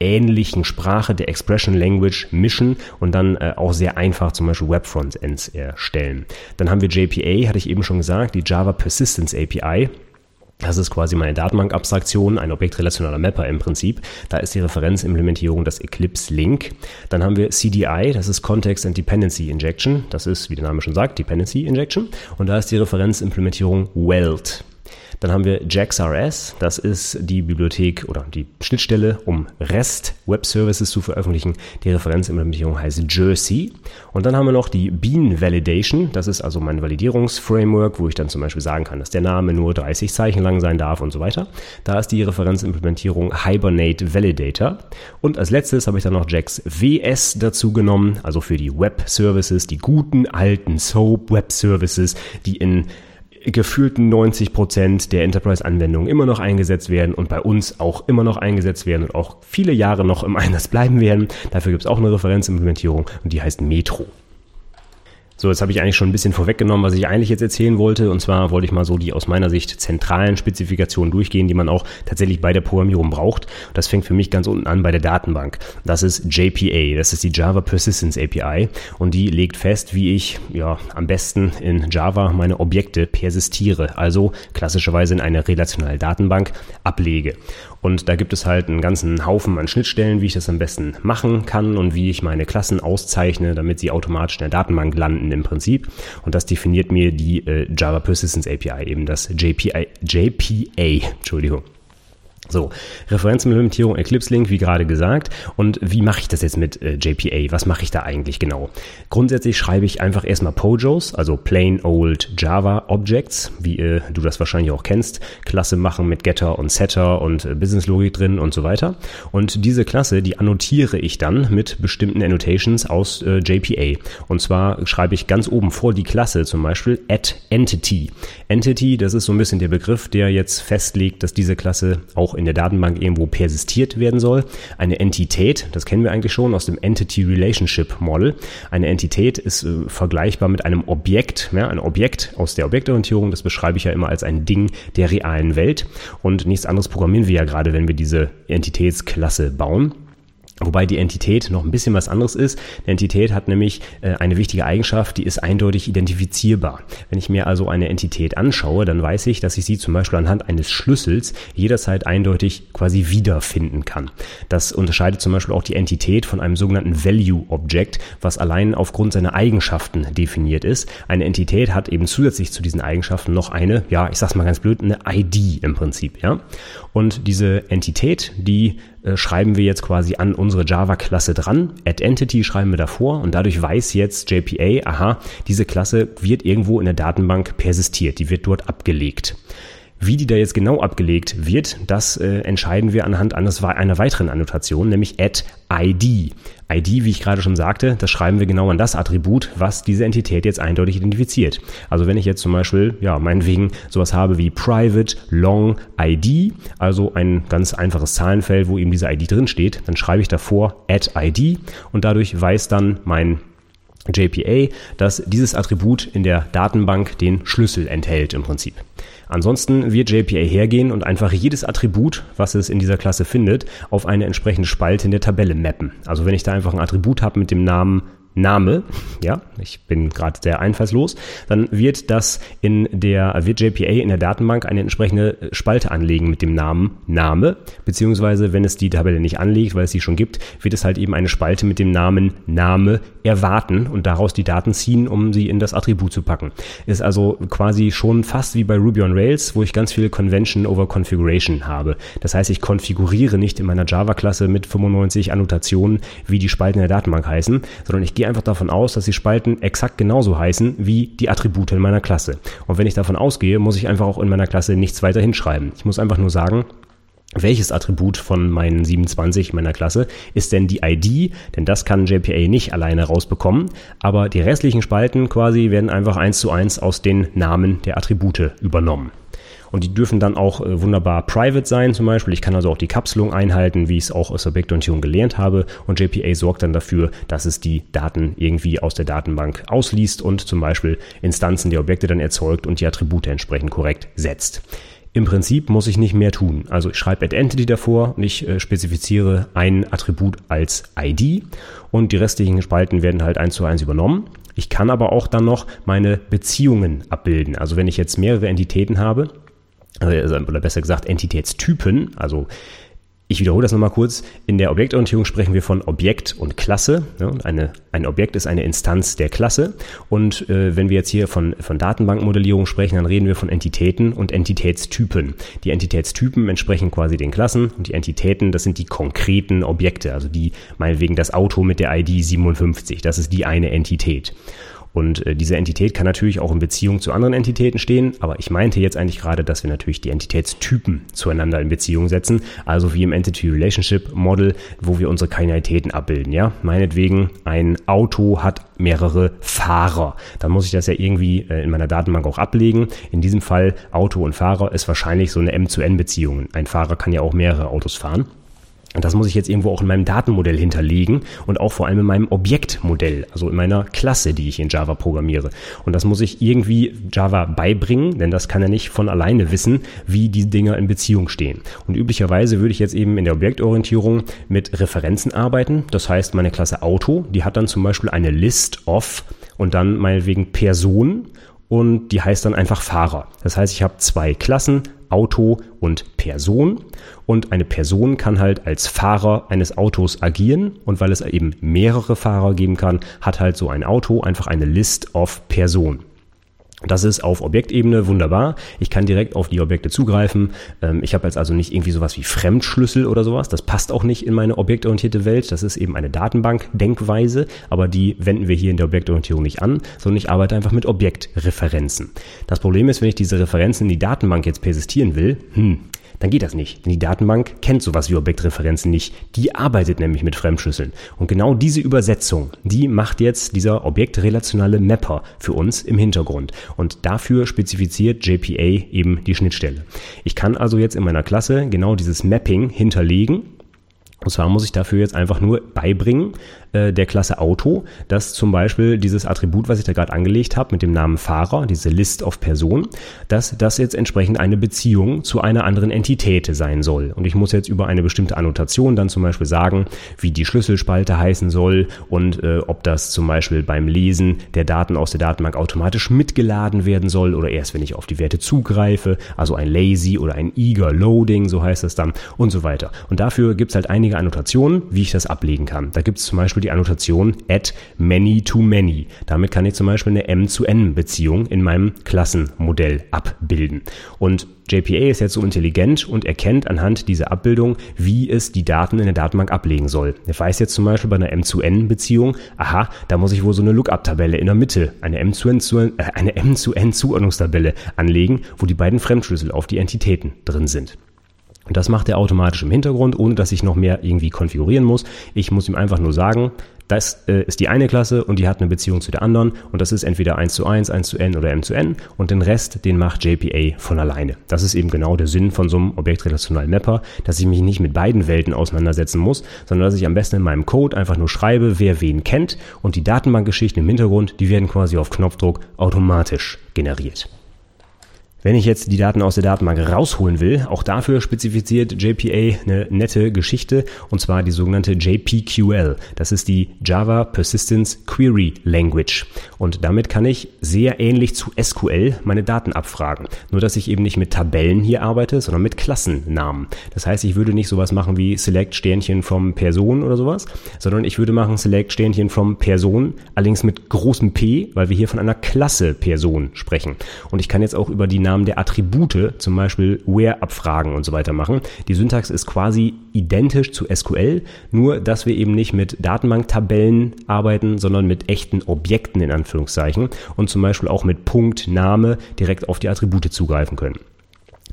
ähnlichen Sprache der Expression Language mischen und dann äh, auch sehr einfach zum Beispiel Web Frontends erstellen. Dann haben wir JPA, hatte ich eben schon gesagt, die Java Persistence API. Das ist quasi meine Datenbank-Abstraktion, ein objektrelationaler Mapper im Prinzip. Da ist die Referenzimplementierung das Eclipse Link. Dann haben wir CDI, das ist Context and Dependency Injection. Das ist, wie der Name schon sagt, Dependency Injection. Und da ist die Referenzimplementierung Weld. Dann haben wir JAX-RS, das ist die Bibliothek oder die Schnittstelle, um REST Web Services zu veröffentlichen. Die Referenzimplementierung heißt Jersey. Und dann haben wir noch die Bean Validation, das ist also mein Validierungsframework, wo ich dann zum Beispiel sagen kann, dass der Name nur 30 Zeichen lang sein darf und so weiter. Da ist die Referenzimplementierung Hibernate Validator. Und als letztes habe ich dann noch JAX WS dazu genommen, also für die Web Services, die guten alten SOAP Web Services, die in gefühlten 90 Prozent der Enterprise-Anwendungen immer noch eingesetzt werden und bei uns auch immer noch eingesetzt werden und auch viele Jahre noch im Einsatz bleiben werden. Dafür gibt es auch eine Referenzimplementierung und die heißt Metro. So, jetzt habe ich eigentlich schon ein bisschen vorweggenommen, was ich eigentlich jetzt erzählen wollte. Und zwar wollte ich mal so die aus meiner Sicht zentralen Spezifikationen durchgehen, die man auch tatsächlich bei der Programmierung braucht. Das fängt für mich ganz unten an bei der Datenbank. Das ist JPA, das ist die Java Persistence API. Und die legt fest, wie ich ja am besten in Java meine Objekte persistiere, also klassischerweise in eine relationale Datenbank ablege. Und da gibt es halt einen ganzen Haufen an Schnittstellen, wie ich das am besten machen kann und wie ich meine Klassen auszeichne, damit sie automatisch in der Datenbank landen im Prinzip. Und das definiert mir die äh, Java Persistence API, eben das JPA, JPA, Entschuldigung. So, Referenzimplementierung Eclipse Link, wie gerade gesagt. Und wie mache ich das jetzt mit äh, JPA? Was mache ich da eigentlich genau? Grundsätzlich schreibe ich einfach erstmal POJOs, also Plain Old Java Objects, wie äh, du das wahrscheinlich auch kennst. Klasse machen mit Getter und Setter und äh, Business Logik drin und so weiter. Und diese Klasse, die annotiere ich dann mit bestimmten Annotations aus äh, JPA. Und zwar schreibe ich ganz oben vor die Klasse zum Beispiel at Entity. Entity, das ist so ein bisschen der Begriff, der jetzt festlegt, dass diese Klasse auch in der Datenbank irgendwo persistiert werden soll. Eine Entität, das kennen wir eigentlich schon aus dem Entity Relationship Model. Eine Entität ist äh, vergleichbar mit einem Objekt. Ja, ein Objekt aus der Objektorientierung, das beschreibe ich ja immer als ein Ding der realen Welt. Und nichts anderes programmieren wir ja gerade, wenn wir diese Entitätsklasse bauen. Wobei die Entität noch ein bisschen was anderes ist. Die Entität hat nämlich äh, eine wichtige Eigenschaft, die ist eindeutig identifizierbar. Wenn ich mir also eine Entität anschaue, dann weiß ich, dass ich sie zum Beispiel anhand eines Schlüssels jederzeit eindeutig quasi wiederfinden kann. Das unterscheidet zum Beispiel auch die Entität von einem sogenannten Value Object, was allein aufgrund seiner Eigenschaften definiert ist. Eine Entität hat eben zusätzlich zu diesen Eigenschaften noch eine, ja, ich sag's mal ganz blöd, eine ID im Prinzip, ja. Und diese Entität, die äh, schreiben wir jetzt quasi an unsere Java-Klasse dran. Add Entity schreiben wir davor und dadurch weiß jetzt JPA, aha, diese Klasse wird irgendwo in der Datenbank persistiert, die wird dort abgelegt. Wie die da jetzt genau abgelegt wird, das äh, entscheiden wir anhand eines, einer weiteren Annotation, nämlich add ID. ID, wie ich gerade schon sagte, das schreiben wir genau an das Attribut, was diese Entität jetzt eindeutig identifiziert. Also wenn ich jetzt zum Beispiel, ja, meinetwegen sowas habe wie private long ID, also ein ganz einfaches Zahlenfeld, wo eben diese ID drin steht, dann schreibe ich davor add ID und dadurch weiß dann mein JPA, dass dieses Attribut in der Datenbank den Schlüssel enthält im Prinzip. Ansonsten wird JPA hergehen und einfach jedes Attribut, was es in dieser Klasse findet, auf eine entsprechende Spalte in der Tabelle mappen. Also wenn ich da einfach ein Attribut habe mit dem Namen Name, ja, ich bin gerade sehr einfallslos, dann wird das in der, wird JPA in der Datenbank eine entsprechende Spalte anlegen mit dem Namen Name, beziehungsweise wenn es die Tabelle nicht anlegt, weil es sie schon gibt, wird es halt eben eine Spalte mit dem Namen Name erwarten und daraus die Daten ziehen, um sie in das Attribut zu packen. Ist also quasi schon fast wie bei Ruby on Rails, wo ich ganz viele Convention over Configuration habe. Das heißt, ich konfiguriere nicht in meiner Java-Klasse mit 95 Annotationen, wie die Spalten in der Datenbank heißen, sondern ich gehe einfach davon aus, dass die Spalten exakt genauso heißen wie die Attribute in meiner Klasse. Und wenn ich davon ausgehe, muss ich einfach auch in meiner Klasse nichts weiter hinschreiben. Ich muss einfach nur sagen, welches Attribut von meinen 27 meiner Klasse ist denn die ID, denn das kann JPA nicht alleine rausbekommen, aber die restlichen Spalten quasi werden einfach eins zu eins aus den Namen der Attribute übernommen. Und die dürfen dann auch äh, wunderbar private sein zum Beispiel. Ich kann also auch die Kapselung einhalten, wie ich es auch aus Objektorientierung gelernt habe. Und JPA sorgt dann dafür, dass es die Daten irgendwie aus der Datenbank ausliest und zum Beispiel Instanzen der Objekte dann erzeugt und die Attribute entsprechend korrekt setzt. Im Prinzip muss ich nicht mehr tun. Also ich schreibe add entity davor und ich äh, spezifiziere ein Attribut als ID und die restlichen Spalten werden halt eins zu eins übernommen. Ich kann aber auch dann noch meine Beziehungen abbilden. Also wenn ich jetzt mehrere Entitäten habe, also, oder besser gesagt Entitätstypen, also ich wiederhole das nochmal kurz. In der Objektorientierung sprechen wir von Objekt und Klasse. Eine, ein Objekt ist eine Instanz der Klasse. Und äh, wenn wir jetzt hier von, von Datenbankmodellierung sprechen, dann reden wir von Entitäten und Entitätstypen. Die Entitätstypen entsprechen quasi den Klassen und die Entitäten, das sind die konkreten Objekte. Also die meinetwegen das Auto mit der ID 57. Das ist die eine Entität. Und äh, diese Entität kann natürlich auch in Beziehung zu anderen Entitäten stehen, aber ich meinte jetzt eigentlich gerade, dass wir natürlich die Entitätstypen zueinander in Beziehung setzen, also wie im Entity Relationship Model, wo wir unsere Kainalitäten abbilden, ja? Meinetwegen ein Auto hat mehrere Fahrer. Dann muss ich das ja irgendwie äh, in meiner Datenbank auch ablegen. In diesem Fall Auto und Fahrer ist wahrscheinlich so eine M zu N Beziehung. Ein Fahrer kann ja auch mehrere Autos fahren. Und das muss ich jetzt irgendwo auch in meinem Datenmodell hinterlegen und auch vor allem in meinem Objektmodell, also in meiner Klasse, die ich in Java programmiere. Und das muss ich irgendwie Java beibringen, denn das kann er nicht von alleine wissen, wie die Dinger in Beziehung stehen. Und üblicherweise würde ich jetzt eben in der Objektorientierung mit Referenzen arbeiten. Das heißt, meine Klasse Auto, die hat dann zum Beispiel eine List of und dann meinetwegen Person und die heißt dann einfach Fahrer. Das heißt, ich habe zwei Klassen, Auto und Person. Und eine Person kann halt als Fahrer eines Autos agieren. Und weil es eben mehrere Fahrer geben kann, hat halt so ein Auto einfach eine List of Person. Das ist auf Objektebene wunderbar. Ich kann direkt auf die Objekte zugreifen. Ähm, ich habe jetzt also nicht irgendwie sowas wie Fremdschlüssel oder sowas. Das passt auch nicht in meine objektorientierte Welt. Das ist eben eine Datenbank-Denkweise, aber die wenden wir hier in der Objektorientierung nicht an, sondern ich arbeite einfach mit Objektreferenzen. Das Problem ist, wenn ich diese Referenzen in die Datenbank jetzt persistieren will, hm, dann geht das nicht. Denn die Datenbank kennt sowas wie Objektreferenzen nicht. Die arbeitet nämlich mit Fremdschlüsseln. Und genau diese Übersetzung, die macht jetzt dieser objektrelationale Mapper für uns im Hintergrund. Und dafür spezifiziert JPA eben die Schnittstelle. Ich kann also jetzt in meiner Klasse genau dieses Mapping hinterlegen und zwar muss ich dafür jetzt einfach nur beibringen, äh, der Klasse Auto, dass zum Beispiel dieses Attribut, was ich da gerade angelegt habe, mit dem Namen Fahrer, diese List of Person, dass das jetzt entsprechend eine Beziehung zu einer anderen Entität sein soll. Und ich muss jetzt über eine bestimmte Annotation dann zum Beispiel sagen, wie die Schlüsselspalte heißen soll und äh, ob das zum Beispiel beim Lesen der Daten aus der Datenbank automatisch mitgeladen werden soll oder erst wenn ich auf die Werte zugreife, also ein Lazy oder ein Eager Loading, so heißt das dann und so weiter. Und dafür gibt es halt einige einige Annotationen, wie ich das ablegen kann. Da gibt es zum Beispiel die Annotation add many to many. Damit kann ich zum Beispiel eine M zu N Beziehung in meinem Klassenmodell abbilden. Und JPA ist jetzt so intelligent und erkennt anhand dieser Abbildung, wie es die Daten in der Datenbank ablegen soll. Er weiß jetzt zum Beispiel bei einer M zu N Beziehung, aha, da muss ich wohl so eine Lookup-Tabelle in der Mitte, eine M zu N, zu, äh, anlegen, wo die beiden Fremdschlüssel auf die Entitäten drin sind. Und das macht er automatisch im Hintergrund, ohne dass ich noch mehr irgendwie konfigurieren muss. Ich muss ihm einfach nur sagen, das äh, ist die eine Klasse und die hat eine Beziehung zu der anderen und das ist entweder 1 zu 1, 1 zu n oder m zu n und den Rest, den macht JPA von alleine. Das ist eben genau der Sinn von so einem objektrelationalen Mapper, dass ich mich nicht mit beiden Welten auseinandersetzen muss, sondern dass ich am besten in meinem Code einfach nur schreibe, wer wen kennt und die Datenbankgeschichten im Hintergrund, die werden quasi auf Knopfdruck automatisch generiert. Wenn ich jetzt die Daten aus der Datenbank rausholen will, auch dafür spezifiziert JPA eine nette Geschichte und zwar die sogenannte JPQL. Das ist die Java Persistence Query Language und damit kann ich sehr ähnlich zu SQL meine Daten abfragen. Nur dass ich eben nicht mit Tabellen hier arbeite, sondern mit Klassennamen. Das heißt, ich würde nicht sowas machen wie Select Sternchen vom Person oder sowas, sondern ich würde machen Select Sternchen vom Person, allerdings mit großem P, weil wir hier von einer Klasse Person sprechen. Und ich kann jetzt auch über die Namen Namen der Attribute, zum Beispiel Where-Abfragen und so weiter machen. Die Syntax ist quasi identisch zu SQL, nur dass wir eben nicht mit Datenbanktabellen arbeiten, sondern mit echten Objekten in Anführungszeichen und zum Beispiel auch mit Punkt, Name direkt auf die Attribute zugreifen können.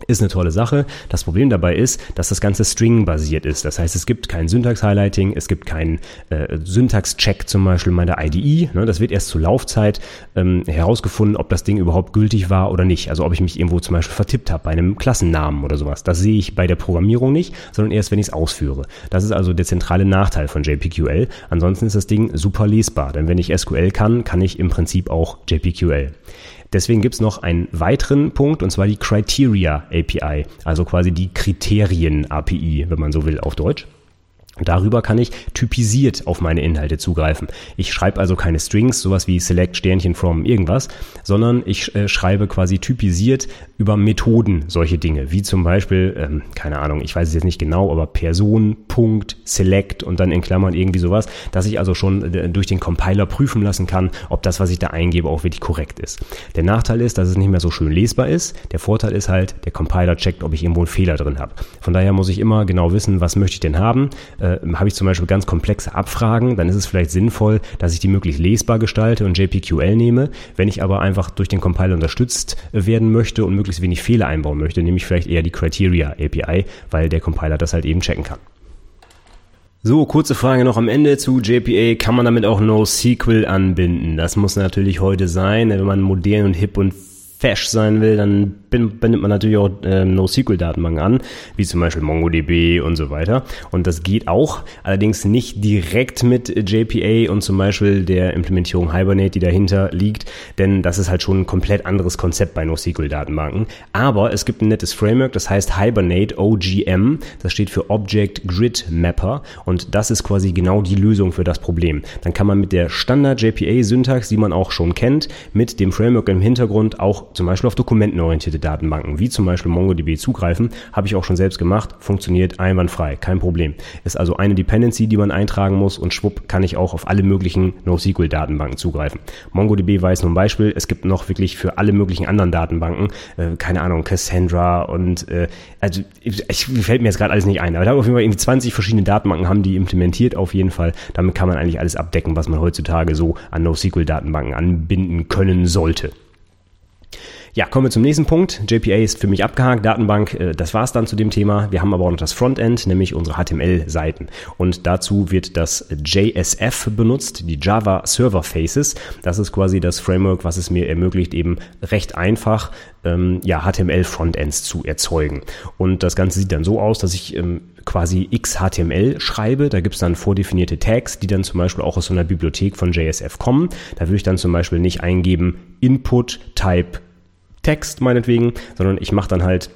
Ist eine tolle Sache. Das Problem dabei ist, dass das Ganze String-basiert ist. Das heißt, es gibt kein Syntax-Highlighting, es gibt keinen äh, Syntax-Check zum Beispiel meiner IDE. Ne? Das wird erst zur Laufzeit ähm, herausgefunden, ob das Ding überhaupt gültig war oder nicht. Also ob ich mich irgendwo zum Beispiel vertippt habe bei einem Klassennamen oder sowas. Das sehe ich bei der Programmierung nicht, sondern erst, wenn ich es ausführe. Das ist also der zentrale Nachteil von JPQL. Ansonsten ist das Ding super lesbar, denn wenn ich SQL kann, kann ich im Prinzip auch JPQL. Deswegen gibt es noch einen weiteren Punkt, und zwar die Criteria API, also quasi die Kriterien API, wenn man so will auf Deutsch. Darüber kann ich typisiert auf meine Inhalte zugreifen. Ich schreibe also keine Strings, sowas wie select Sternchen from irgendwas, sondern ich äh, schreibe quasi typisiert über Methoden solche Dinge, wie zum Beispiel, ähm, keine Ahnung, ich weiß es jetzt nicht genau, aber Person, Punkt, select und dann in Klammern irgendwie sowas, dass ich also schon äh, durch den Compiler prüfen lassen kann, ob das, was ich da eingebe, auch wirklich korrekt ist. Der Nachteil ist, dass es nicht mehr so schön lesbar ist. Der Vorteil ist halt, der Compiler checkt, ob ich irgendwo einen Fehler drin habe. Von daher muss ich immer genau wissen, was möchte ich denn haben äh, habe ich zum Beispiel ganz komplexe Abfragen, dann ist es vielleicht sinnvoll, dass ich die möglichst lesbar gestalte und JPQL nehme. Wenn ich aber einfach durch den Compiler unterstützt werden möchte und möglichst wenig Fehler einbauen möchte, nehme ich vielleicht eher die Criteria API, weil der Compiler das halt eben checken kann. So, kurze Frage noch am Ende zu JPA. Kann man damit auch NoSQL anbinden? Das muss natürlich heute sein, wenn man modern und hip und fesch sein will, dann bindet man natürlich auch äh, NoSQL-Datenbanken an, wie zum Beispiel MongoDB und so weiter. Und das geht auch, allerdings nicht direkt mit JPA und zum Beispiel der Implementierung Hibernate, die dahinter liegt, denn das ist halt schon ein komplett anderes Konzept bei NoSQL-Datenbanken. Aber es gibt ein nettes Framework, das heißt Hibernate OGM. Das steht für Object Grid Mapper und das ist quasi genau die Lösung für das Problem. Dann kann man mit der Standard JPA-Syntax, die man auch schon kennt, mit dem Framework im Hintergrund auch zum Beispiel auf dokumentenorientierte Datenbanken, wie zum Beispiel MongoDB zugreifen. Habe ich auch schon selbst gemacht, funktioniert einwandfrei, kein Problem. Ist also eine Dependency, die man eintragen muss und schwupp kann ich auch auf alle möglichen NoSQL-Datenbanken zugreifen. MongoDB weiß nur ein Beispiel, es gibt noch wirklich für alle möglichen anderen Datenbanken, äh, keine Ahnung, Cassandra und äh, also ich, fällt mir jetzt gerade alles nicht ein, aber da auf jeden Fall irgendwie 20 verschiedene Datenbanken haben die implementiert auf jeden Fall. Damit kann man eigentlich alles abdecken, was man heutzutage so an NoSQL-Datenbanken anbinden können sollte. Ja, kommen wir zum nächsten Punkt. JPA ist für mich abgehakt, Datenbank, äh, das war's dann zu dem Thema. Wir haben aber auch noch das Frontend, nämlich unsere HTML-Seiten. Und dazu wird das JSF benutzt, die Java Server Faces. Das ist quasi das Framework, was es mir ermöglicht, eben recht einfach ähm, ja, HTML-Frontends zu erzeugen. Und das Ganze sieht dann so aus, dass ich ähm, quasi XHTML schreibe. Da gibt's dann vordefinierte Tags, die dann zum Beispiel auch aus so einer Bibliothek von JSF kommen. Da würde ich dann zum Beispiel nicht eingeben Input Type Text meinetwegen, sondern ich mache dann halt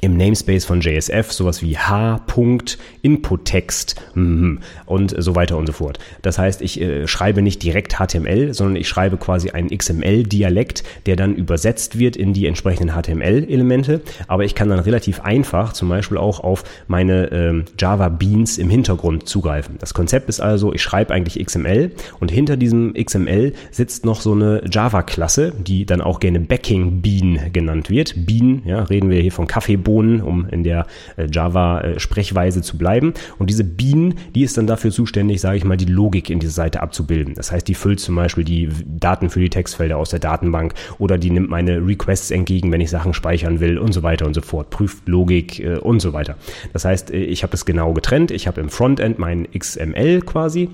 im Namespace von JSF sowas wie h.inputtext mhm, und so weiter und so fort. Das heißt, ich äh, schreibe nicht direkt HTML, sondern ich schreibe quasi einen XML-Dialekt, der dann übersetzt wird in die entsprechenden HTML-Elemente. Aber ich kann dann relativ einfach zum Beispiel auch auf meine äh, Java Beans im Hintergrund zugreifen. Das Konzept ist also, ich schreibe eigentlich XML und hinter diesem XML sitzt noch so eine Java-Klasse, die dann auch gerne Backing Bean genannt wird. Bean, ja, reden wir hier von Kaffee Bohnen, um in der äh, Java-Sprechweise zu bleiben. Und diese Bean, die ist dann dafür zuständig, sage ich mal, die Logik in dieser Seite abzubilden. Das heißt, die füllt zum Beispiel die Daten für die Textfelder aus der Datenbank oder die nimmt meine Requests entgegen, wenn ich Sachen speichern will und so weiter und so fort, prüft Logik äh, und so weiter. Das heißt, äh, ich habe das genau getrennt. Ich habe im Frontend mein XML quasi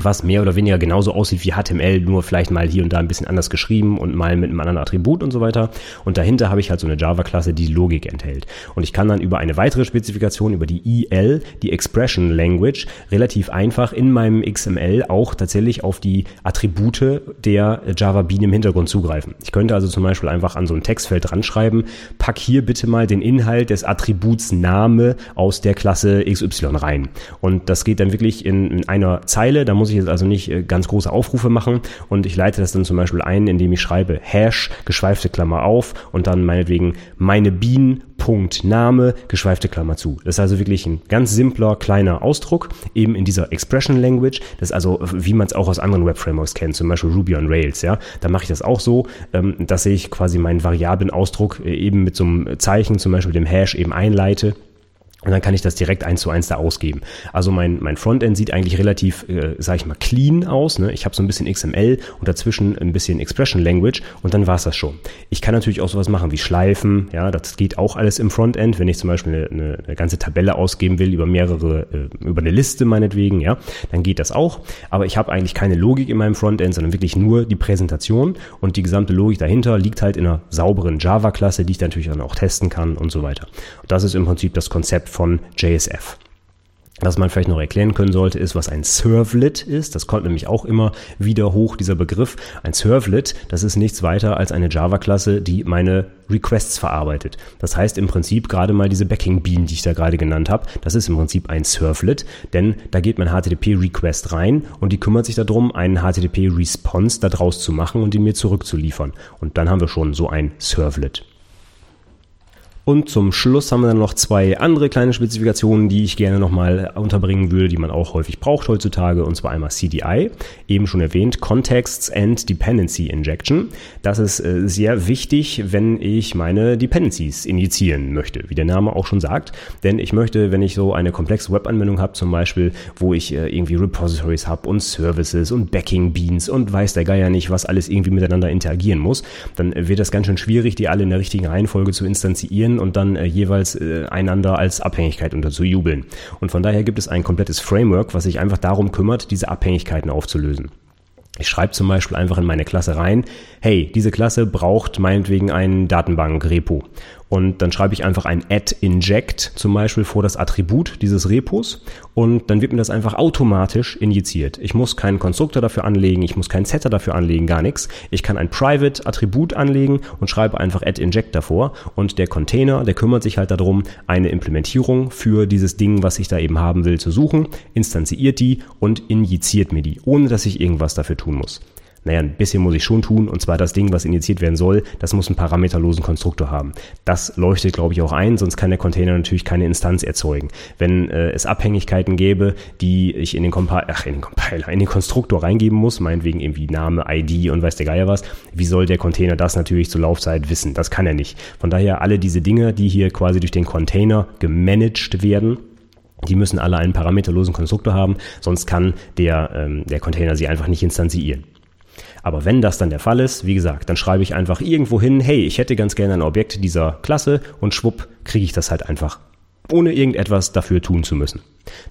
was mehr oder weniger genauso aussieht wie HTML, nur vielleicht mal hier und da ein bisschen anders geschrieben und mal mit einem anderen Attribut und so weiter. Und dahinter habe ich halt so eine Java-Klasse, die Logik enthält. Und ich kann dann über eine weitere Spezifikation, über die EL, die Expression Language, relativ einfach in meinem XML auch tatsächlich auf die Attribute der Java Bean im Hintergrund zugreifen. Ich könnte also zum Beispiel einfach an so ein Textfeld dran schreiben, pack hier bitte mal den Inhalt des Attributs Name aus der Klasse XY rein. Und das geht dann wirklich in, in einer Zeile, da muss muss ich jetzt also nicht äh, ganz große Aufrufe machen und ich leite das dann zum Beispiel ein, indem ich schreibe Hash, geschweifte Klammer auf und dann meinetwegen meine Bienen Punkt Name, geschweifte Klammer zu. Das ist also wirklich ein ganz simpler, kleiner Ausdruck, eben in dieser Expression Language. Das ist also, wie man es auch aus anderen Web-Frameworks kennt, zum Beispiel Ruby on Rails, ja. Da mache ich das auch so, ähm, dass ich quasi meinen variablen Ausdruck äh, eben mit so einem Zeichen, zum Beispiel dem Hash, eben einleite und dann kann ich das direkt eins zu eins da ausgeben. Also mein, mein Frontend sieht eigentlich relativ, äh, sag ich mal, clean aus. Ne? Ich habe so ein bisschen XML und dazwischen ein bisschen Expression Language und dann war's das schon. Ich kann natürlich auch sowas machen wie Schleifen. Ja, das geht auch alles im Frontend. Wenn ich zum Beispiel eine, eine, eine ganze Tabelle ausgeben will über mehrere, äh, über eine Liste meinetwegen, ja, dann geht das auch. Aber ich habe eigentlich keine Logik in meinem Frontend, sondern wirklich nur die Präsentation und die gesamte Logik dahinter liegt halt in einer sauberen Java-Klasse, die ich natürlich dann auch testen kann und so weiter. Und das ist im Prinzip das Konzept von JSF. Was man vielleicht noch erklären können sollte, ist, was ein Servlet ist. Das kommt nämlich auch immer wieder hoch, dieser Begriff. Ein Servlet, das ist nichts weiter als eine Java-Klasse, die meine Requests verarbeitet. Das heißt im Prinzip gerade mal diese Backing Bean, die ich da gerade genannt habe, das ist im Prinzip ein Servlet, denn da geht mein HTTP-Request rein und die kümmert sich darum, einen HTTP-Response daraus zu machen und ihn mir zurückzuliefern. Und dann haben wir schon so ein Servlet. Und zum Schluss haben wir dann noch zwei andere kleine Spezifikationen, die ich gerne nochmal unterbringen würde, die man auch häufig braucht heutzutage, und zwar einmal CDI, eben schon erwähnt, Contexts and Dependency Injection. Das ist äh, sehr wichtig, wenn ich meine Dependencies injizieren möchte, wie der Name auch schon sagt. Denn ich möchte, wenn ich so eine komplexe Webanwendung habe, zum Beispiel, wo ich äh, irgendwie Repositories habe und Services und Backing Beans und weiß der Geier nicht, was alles irgendwie miteinander interagieren muss, dann wird das ganz schön schwierig, die alle in der richtigen Reihenfolge zu und dann äh, jeweils äh, einander als Abhängigkeit unterzujubeln. Und von daher gibt es ein komplettes Framework, was sich einfach darum kümmert, diese Abhängigkeiten aufzulösen. Ich schreibe zum Beispiel einfach in meine Klasse rein, hey, diese Klasse braucht meinetwegen ein Datenbank-Repo. Und dann schreibe ich einfach ein add inject zum Beispiel vor das Attribut dieses Repos und dann wird mir das einfach automatisch injiziert. Ich muss keinen Konstruktor dafür anlegen, ich muss keinen Setter dafür anlegen, gar nichts. Ich kann ein Private Attribut anlegen und schreibe einfach add inject davor und der Container, der kümmert sich halt darum, eine Implementierung für dieses Ding, was ich da eben haben will, zu suchen, instanziert die und injiziert mir die, ohne dass ich irgendwas dafür tun muss naja, ein bisschen muss ich schon tun, und zwar das Ding, was injiziert werden soll, das muss einen parameterlosen Konstruktor haben. Das leuchtet, glaube ich, auch ein, sonst kann der Container natürlich keine Instanz erzeugen. Wenn äh, es Abhängigkeiten gäbe, die ich in den, Compi ach, in den Compiler, in den Konstruktor reingeben muss, meinetwegen irgendwie Name, ID und weiß der Geier was, wie soll der Container das natürlich zur Laufzeit wissen? Das kann er nicht. Von daher alle diese Dinge, die hier quasi durch den Container gemanagt werden, die müssen alle einen parameterlosen Konstruktor haben, sonst kann der, ähm, der Container sie einfach nicht instanzieren. Aber wenn das dann der Fall ist, wie gesagt, dann schreibe ich einfach irgendwo hin, hey, ich hätte ganz gerne ein Objekt dieser Klasse und schwupp, kriege ich das halt einfach, ohne irgendetwas dafür tun zu müssen.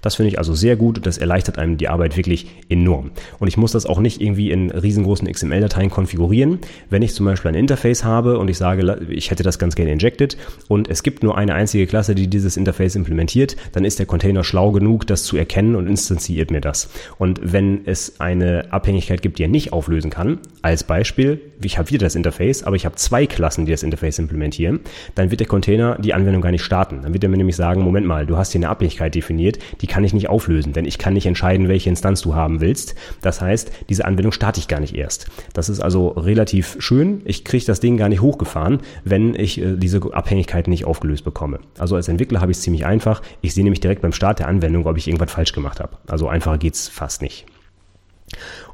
Das finde ich also sehr gut das erleichtert einem die Arbeit wirklich enorm. Und ich muss das auch nicht irgendwie in riesengroßen XML-Dateien konfigurieren. Wenn ich zum Beispiel ein Interface habe und ich sage, ich hätte das ganz gerne injected und es gibt nur eine einzige Klasse, die dieses Interface implementiert, dann ist der Container schlau genug, das zu erkennen und instanziert mir das. Und wenn es eine Abhängigkeit gibt, die er nicht auflösen kann, als Beispiel, ich habe wieder das Interface, aber ich habe zwei Klassen, die das Interface implementieren, dann wird der Container die Anwendung gar nicht starten. Dann wird er mir nämlich sagen, Moment mal, du hast hier eine Abhängigkeit definiert, die kann ich nicht auflösen, denn ich kann nicht entscheiden, welche Instanz du haben willst. Das heißt, diese Anwendung starte ich gar nicht erst. Das ist also relativ schön. Ich kriege das Ding gar nicht hochgefahren, wenn ich äh, diese Abhängigkeiten nicht aufgelöst bekomme. Also als Entwickler habe ich es ziemlich einfach. Ich sehe nämlich direkt beim Start der Anwendung, ob ich irgendwas falsch gemacht habe. Also einfacher geht's fast nicht.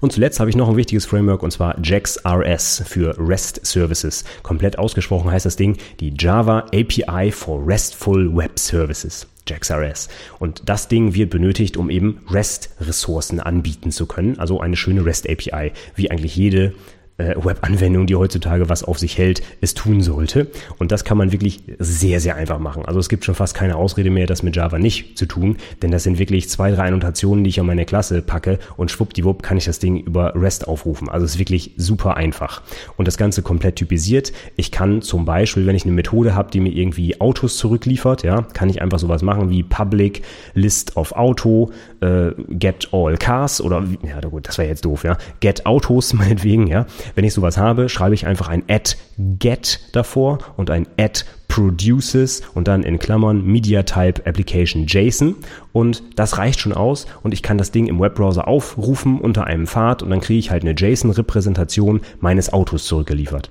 Und zuletzt habe ich noch ein wichtiges Framework und zwar JAX-RS für REST Services. Komplett ausgesprochen heißt das Ding die Java API for RESTful Web Services. JAX-RS. Und das Ding wird benötigt, um eben REST-Ressourcen anbieten zu können. Also eine schöne REST-API, wie eigentlich jede äh, Web-Anwendung, die heutzutage was auf sich hält, es tun sollte. Und das kann man wirklich sehr, sehr einfach machen. Also es gibt schon fast keine Ausrede mehr, das mit Java nicht zu tun, denn das sind wirklich zwei, drei Annotationen, die ich an meine Klasse packe und schwuppdiwupp kann ich das Ding über REST aufrufen. Also es ist wirklich super einfach. Und das Ganze komplett typisiert. Ich kann zum Beispiel, wenn ich eine Methode habe, die mir irgendwie Autos zurückliefert, ja, kann ich einfach sowas machen wie Public List of Auto, äh, Get All Cars oder, ja gut, das wäre jetzt doof, ja, Get Autos meinetwegen, ja. Wenn ich sowas habe, schreibe ich einfach ein add get davor und ein add produces und dann in Klammern Media Type Application JSON und das reicht schon aus und ich kann das Ding im Webbrowser aufrufen unter einem Pfad und dann kriege ich halt eine JSON-Repräsentation meines Autos zurückgeliefert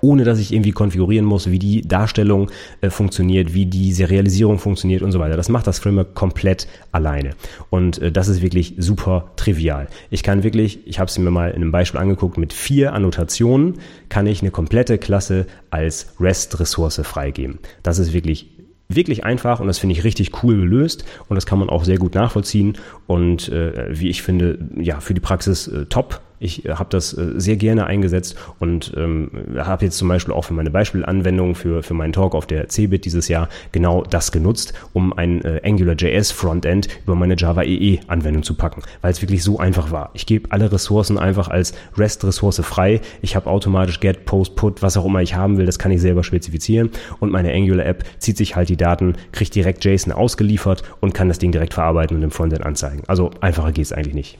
ohne dass ich irgendwie konfigurieren muss, wie die Darstellung äh, funktioniert, wie die Serialisierung funktioniert und so weiter. Das macht das Framework komplett alleine. Und äh, das ist wirklich super trivial. Ich kann wirklich, ich habe es mir mal in einem Beispiel angeguckt, mit vier Annotationen kann ich eine komplette Klasse als REST-Ressource freigeben. Das ist wirklich wirklich einfach und das finde ich richtig cool gelöst und das kann man auch sehr gut nachvollziehen und äh, wie ich finde, ja, für die Praxis äh, top ich äh, habe das äh, sehr gerne eingesetzt und ähm, habe jetzt zum Beispiel auch für meine Beispielanwendung für, für meinen Talk auf der CeBIT dieses Jahr genau das genutzt, um ein äh, AngularJS Frontend über meine Java EE Anwendung zu packen, weil es wirklich so einfach war. Ich gebe alle Ressourcen einfach als REST-Ressource frei. Ich habe automatisch Get, Post, Put, was auch immer ich haben will, das kann ich selber spezifizieren und meine Angular App zieht sich halt die Daten, kriegt direkt JSON ausgeliefert und kann das Ding direkt verarbeiten und im Frontend anzeigen. Also einfacher geht es eigentlich nicht.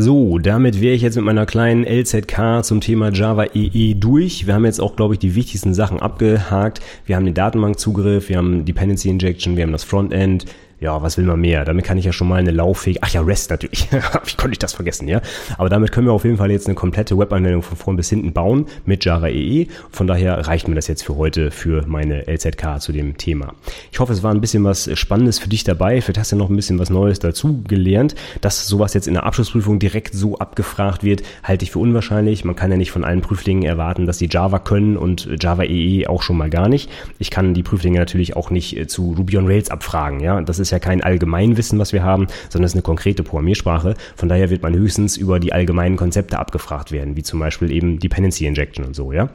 So, damit wäre ich jetzt mit meiner kleinen LZK zum Thema Java EE e durch. Wir haben jetzt auch, glaube ich, die wichtigsten Sachen abgehakt. Wir haben den Datenbankzugriff, wir haben Dependency Injection, wir haben das Frontend, ja, was will man mehr? Damit kann ich ja schon mal eine lauffähige, ach ja, REST natürlich, wie konnte ich das vergessen, ja? Aber damit können wir auf jeden Fall jetzt eine komplette Webanwendung von vorn bis hinten bauen mit Java EE. E. Von daher reicht mir das jetzt für heute für meine LZK zu dem Thema. Ich hoffe, es war ein bisschen was Spannendes für dich dabei. Vielleicht hast du noch ein bisschen was Neues dazu gelernt. Dass sowas jetzt in der Abschlussprüfung direkt so abgefragt wird, halte ich für unwahrscheinlich. Man kann ja nicht von allen Prüflingen erwarten, dass sie Java können und Java EE e auch schon mal gar nicht. Ich kann die Prüflinge natürlich auch nicht zu Ruby on Rails abfragen, ja? Das ist ist ja kein Allgemeinwissen, was wir haben, sondern es ist eine konkrete Programmiersprache. Von daher wird man höchstens über die allgemeinen Konzepte abgefragt werden, wie zum Beispiel eben Dependency Injection und so, ja.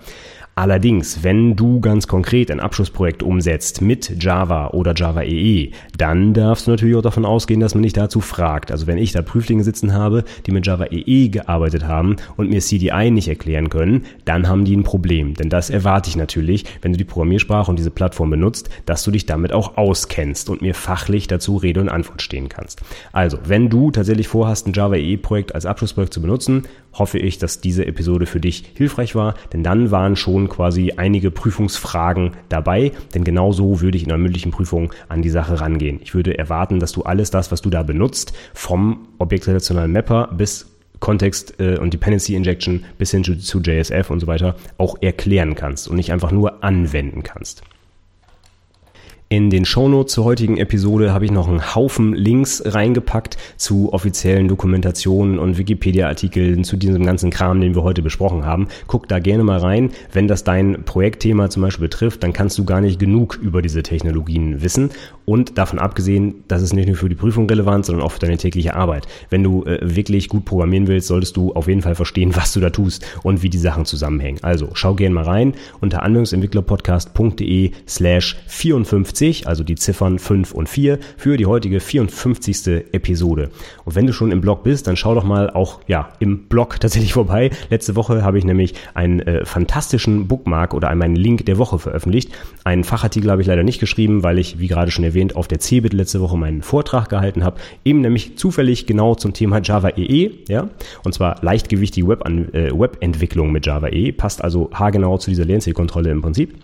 Allerdings, wenn du ganz konkret ein Abschlussprojekt umsetzt mit Java oder Java EE, e, dann darfst du natürlich auch davon ausgehen, dass man dich dazu fragt. Also wenn ich da Prüflinge sitzen habe, die mit Java EE e gearbeitet haben und mir CDI nicht erklären können, dann haben die ein Problem. Denn das erwarte ich natürlich, wenn du die Programmiersprache und diese Plattform benutzt, dass du dich damit auch auskennst und mir fachlich dazu Rede und Antwort stehen kannst. Also, wenn du tatsächlich vorhast, ein Java EE Projekt als Abschlussprojekt zu benutzen, hoffe ich, dass diese Episode für dich hilfreich war, denn dann waren schon quasi einige Prüfungsfragen dabei, denn genau so würde ich in einer mündlichen Prüfung an die Sache rangehen. Ich würde erwarten, dass du alles das, was du da benutzt, vom objektrelationalen Mapper bis Kontext äh, und Dependency Injection bis hin zu, zu JSF und so weiter auch erklären kannst und nicht einfach nur anwenden kannst. In den Shownotes zur heutigen Episode habe ich noch einen Haufen Links reingepackt zu offiziellen Dokumentationen und Wikipedia-Artikeln zu diesem ganzen Kram, den wir heute besprochen haben. Guck da gerne mal rein. Wenn das dein Projektthema zum Beispiel betrifft, dann kannst du gar nicht genug über diese Technologien wissen. Und davon abgesehen, das ist nicht nur für die Prüfung relevant, sondern auch für deine tägliche Arbeit. Wenn du äh, wirklich gut programmieren willst, solltest du auf jeden Fall verstehen, was du da tust und wie die Sachen zusammenhängen. Also schau gerne mal rein unter anwendungsentwicklerpodcast.de slash 54 54, also die Ziffern 5 und 4, für die heutige 54. Episode. Und wenn du schon im Blog bist, dann schau doch mal auch ja im Blog tatsächlich vorbei. Letzte Woche habe ich nämlich einen äh, fantastischen Bookmark oder meinen Link der Woche veröffentlicht. Einen Fachartikel habe ich leider nicht geschrieben, weil ich, wie gerade schon erwähnt, auf der CeBIT letzte Woche meinen Vortrag gehalten habe. Eben nämlich zufällig genau zum Thema Java EE, e, ja, und zwar leichtgewichtige Web äh, Webentwicklung mit Java EE, passt also haargenau zu dieser Lernzielkontrolle im Prinzip.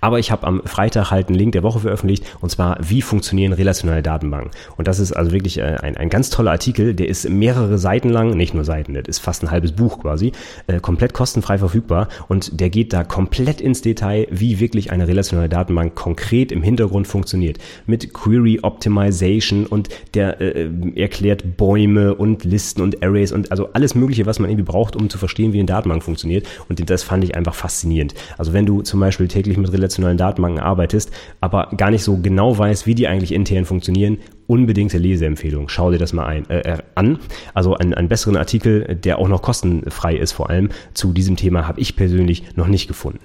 Aber ich habe am Freitag halt einen Link der Woche veröffentlicht und zwar, wie funktionieren relationale Datenbanken. Und das ist also wirklich äh, ein, ein ganz toller Artikel, der ist mehrere Seiten lang, nicht nur Seiten, das ist fast ein halbes Buch quasi, äh, komplett kostenfrei verfügbar und der geht da komplett ins Detail, wie wirklich eine relationale Datenbank konkret im Hintergrund funktioniert. Mit Query Optimization und der äh, erklärt Bäume und Listen und Arrays und also alles mögliche, was man irgendwie braucht, um zu verstehen, wie eine Datenbank funktioniert. Und das fand ich einfach faszinierend. Also wenn du zum Beispiel täglich mit relationalen Datenbanken arbeitest, aber gar nicht so genau weißt, wie die eigentlich intern funktionieren, unbedingte Leseempfehlung. Schau dir das mal ein, äh, äh an. Also einen, einen besseren Artikel, der auch noch kostenfrei ist vor allem, zu diesem Thema habe ich persönlich noch nicht gefunden.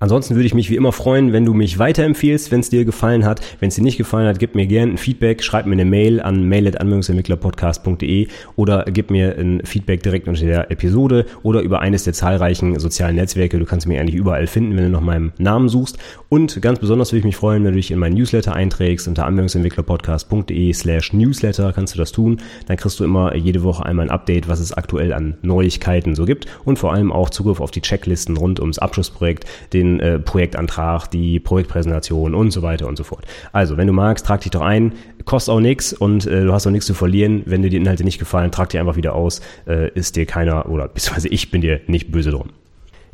Ansonsten würde ich mich wie immer freuen, wenn du mich weiterempfehlst, wenn es dir gefallen hat. Wenn es dir nicht gefallen hat, gib mir gerne ein Feedback, schreib mir eine Mail an mail.anwendungsentwicklerpodcast.de oder gib mir ein Feedback direkt unter der Episode oder über eines der zahlreichen sozialen Netzwerke. Du kannst mich eigentlich überall finden, wenn du nach meinem Namen suchst. Und ganz besonders würde ich mich freuen, wenn du dich in meinen Newsletter einträgst. Unter anwendungsentwicklerpodcast.de slash Newsletter kannst du das tun. Dann kriegst du immer jede Woche einmal ein Update, was es aktuell an Neuigkeiten so gibt und vor allem auch Zugriff auf die Checklisten rund ums Abschlussprojekt, den den äh, Projektantrag, die Projektpräsentation und so weiter und so fort. Also, wenn du magst, trag dich doch ein, kostet auch nichts und äh, du hast auch nichts zu verlieren. Wenn dir die Inhalte nicht gefallen, trag die einfach wieder aus. Äh, ist dir keiner oder beziehungsweise ich bin dir nicht böse drum.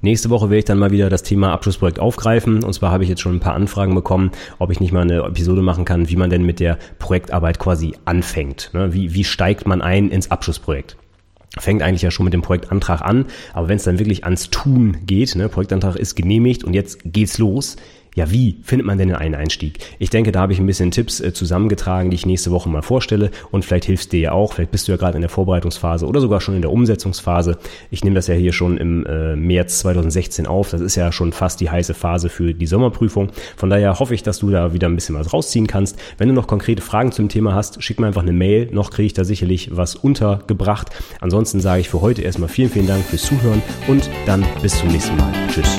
Nächste Woche werde ich dann mal wieder das Thema Abschlussprojekt aufgreifen. Und zwar habe ich jetzt schon ein paar Anfragen bekommen, ob ich nicht mal eine Episode machen kann, wie man denn mit der Projektarbeit quasi anfängt. Ne? Wie, wie steigt man ein ins Abschlussprojekt? Fängt eigentlich ja schon mit dem Projektantrag an, aber wenn es dann wirklich ans Tun geht, ne, Projektantrag ist genehmigt und jetzt geht's los, ja, wie findet man denn einen Einstieg? Ich denke, da habe ich ein bisschen Tipps äh, zusammengetragen, die ich nächste Woche mal vorstelle und vielleicht hilfst dir ja auch, vielleicht bist du ja gerade in der Vorbereitungsphase oder sogar schon in der Umsetzungsphase. Ich nehme das ja hier schon im äh, März 2016 auf, das ist ja schon fast die heiße Phase für die Sommerprüfung. Von daher hoffe ich, dass du da wieder ein bisschen was rausziehen kannst. Wenn du noch konkrete Fragen zum Thema hast, schick mir einfach eine Mail, noch kriege ich da sicherlich was untergebracht. Ansonsten sage ich für heute erstmal vielen, vielen Dank fürs Zuhören und dann bis zum nächsten Mal. Tschüss.